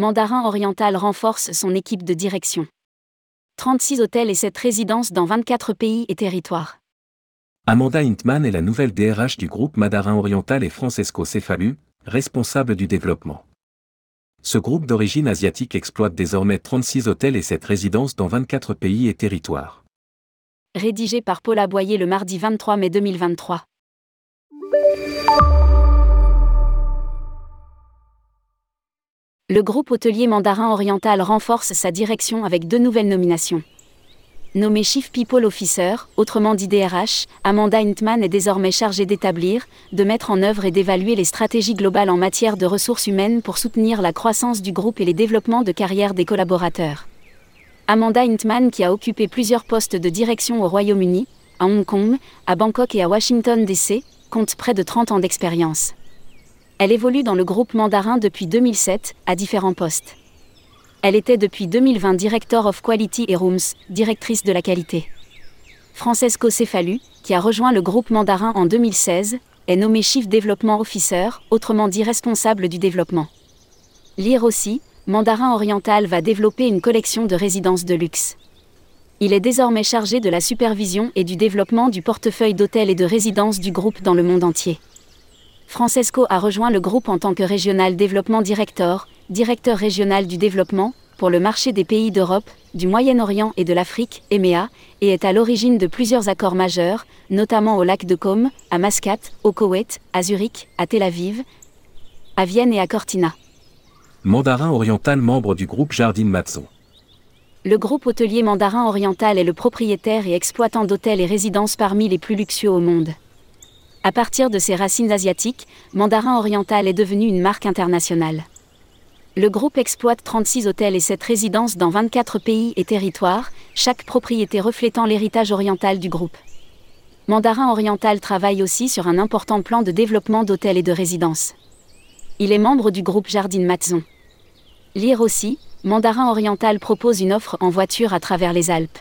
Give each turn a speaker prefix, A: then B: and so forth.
A: Mandarin Oriental renforce son équipe de direction. 36 hôtels et 7 résidences dans 24 pays et territoires.
B: Amanda Hintman est la nouvelle DRH du groupe Mandarin Oriental et Francesco Cefalu, responsable du développement. Ce groupe d'origine asiatique exploite désormais 36 hôtels et 7 résidences dans 24 pays et territoires.
A: Rédigé par Paula Boyer le mardi 23 mai 2023. Le groupe hôtelier Mandarin Oriental renforce sa direction avec deux nouvelles nominations. Nommé Chief People Officer, autrement dit DRH, Amanda Hintman est désormais chargée d'établir, de mettre en œuvre et d'évaluer les stratégies globales en matière de ressources humaines pour soutenir la croissance du groupe et les développements de carrière des collaborateurs. Amanda Hintman, qui a occupé plusieurs postes de direction au Royaume-Uni, à Hong Kong, à Bangkok et à Washington DC, compte près de 30 ans d'expérience. Elle évolue dans le groupe mandarin depuis 2007, à différents postes. Elle était depuis 2020 Director of Quality et Rooms, directrice de la qualité. Francesco Cefalu, qui a rejoint le groupe mandarin en 2016, est nommé Chief Development Officer, autrement dit responsable du développement. Lire aussi, Mandarin Oriental va développer une collection de résidences de luxe. Il est désormais chargé de la supervision et du développement du portefeuille d'hôtels et de résidences du groupe dans le monde entier. Francesco a rejoint le groupe en tant que Régional Développement Director, directeur régional du développement, pour le marché des pays d'Europe, du Moyen-Orient et de l'Afrique, EMEA, et est à l'origine de plusieurs accords majeurs, notamment au lac de Côme, à Mascate, au Koweït, à Zurich, à Tel Aviv, à Vienne et à Cortina.
B: Mandarin Oriental membre du groupe Jardine Matzo.
A: Le groupe hôtelier Mandarin Oriental est le propriétaire et exploitant d'hôtels et résidences parmi les plus luxueux au monde. À partir de ses racines asiatiques, Mandarin Oriental est devenu une marque internationale. Le groupe exploite 36 hôtels et 7 résidences dans 24 pays et territoires, chaque propriété reflétant l'héritage oriental du groupe. Mandarin Oriental travaille aussi sur un important plan de développement d'hôtels et de résidences. Il est membre du groupe Jardine Matzon. Lire aussi, Mandarin Oriental propose une offre en voiture à travers les Alpes.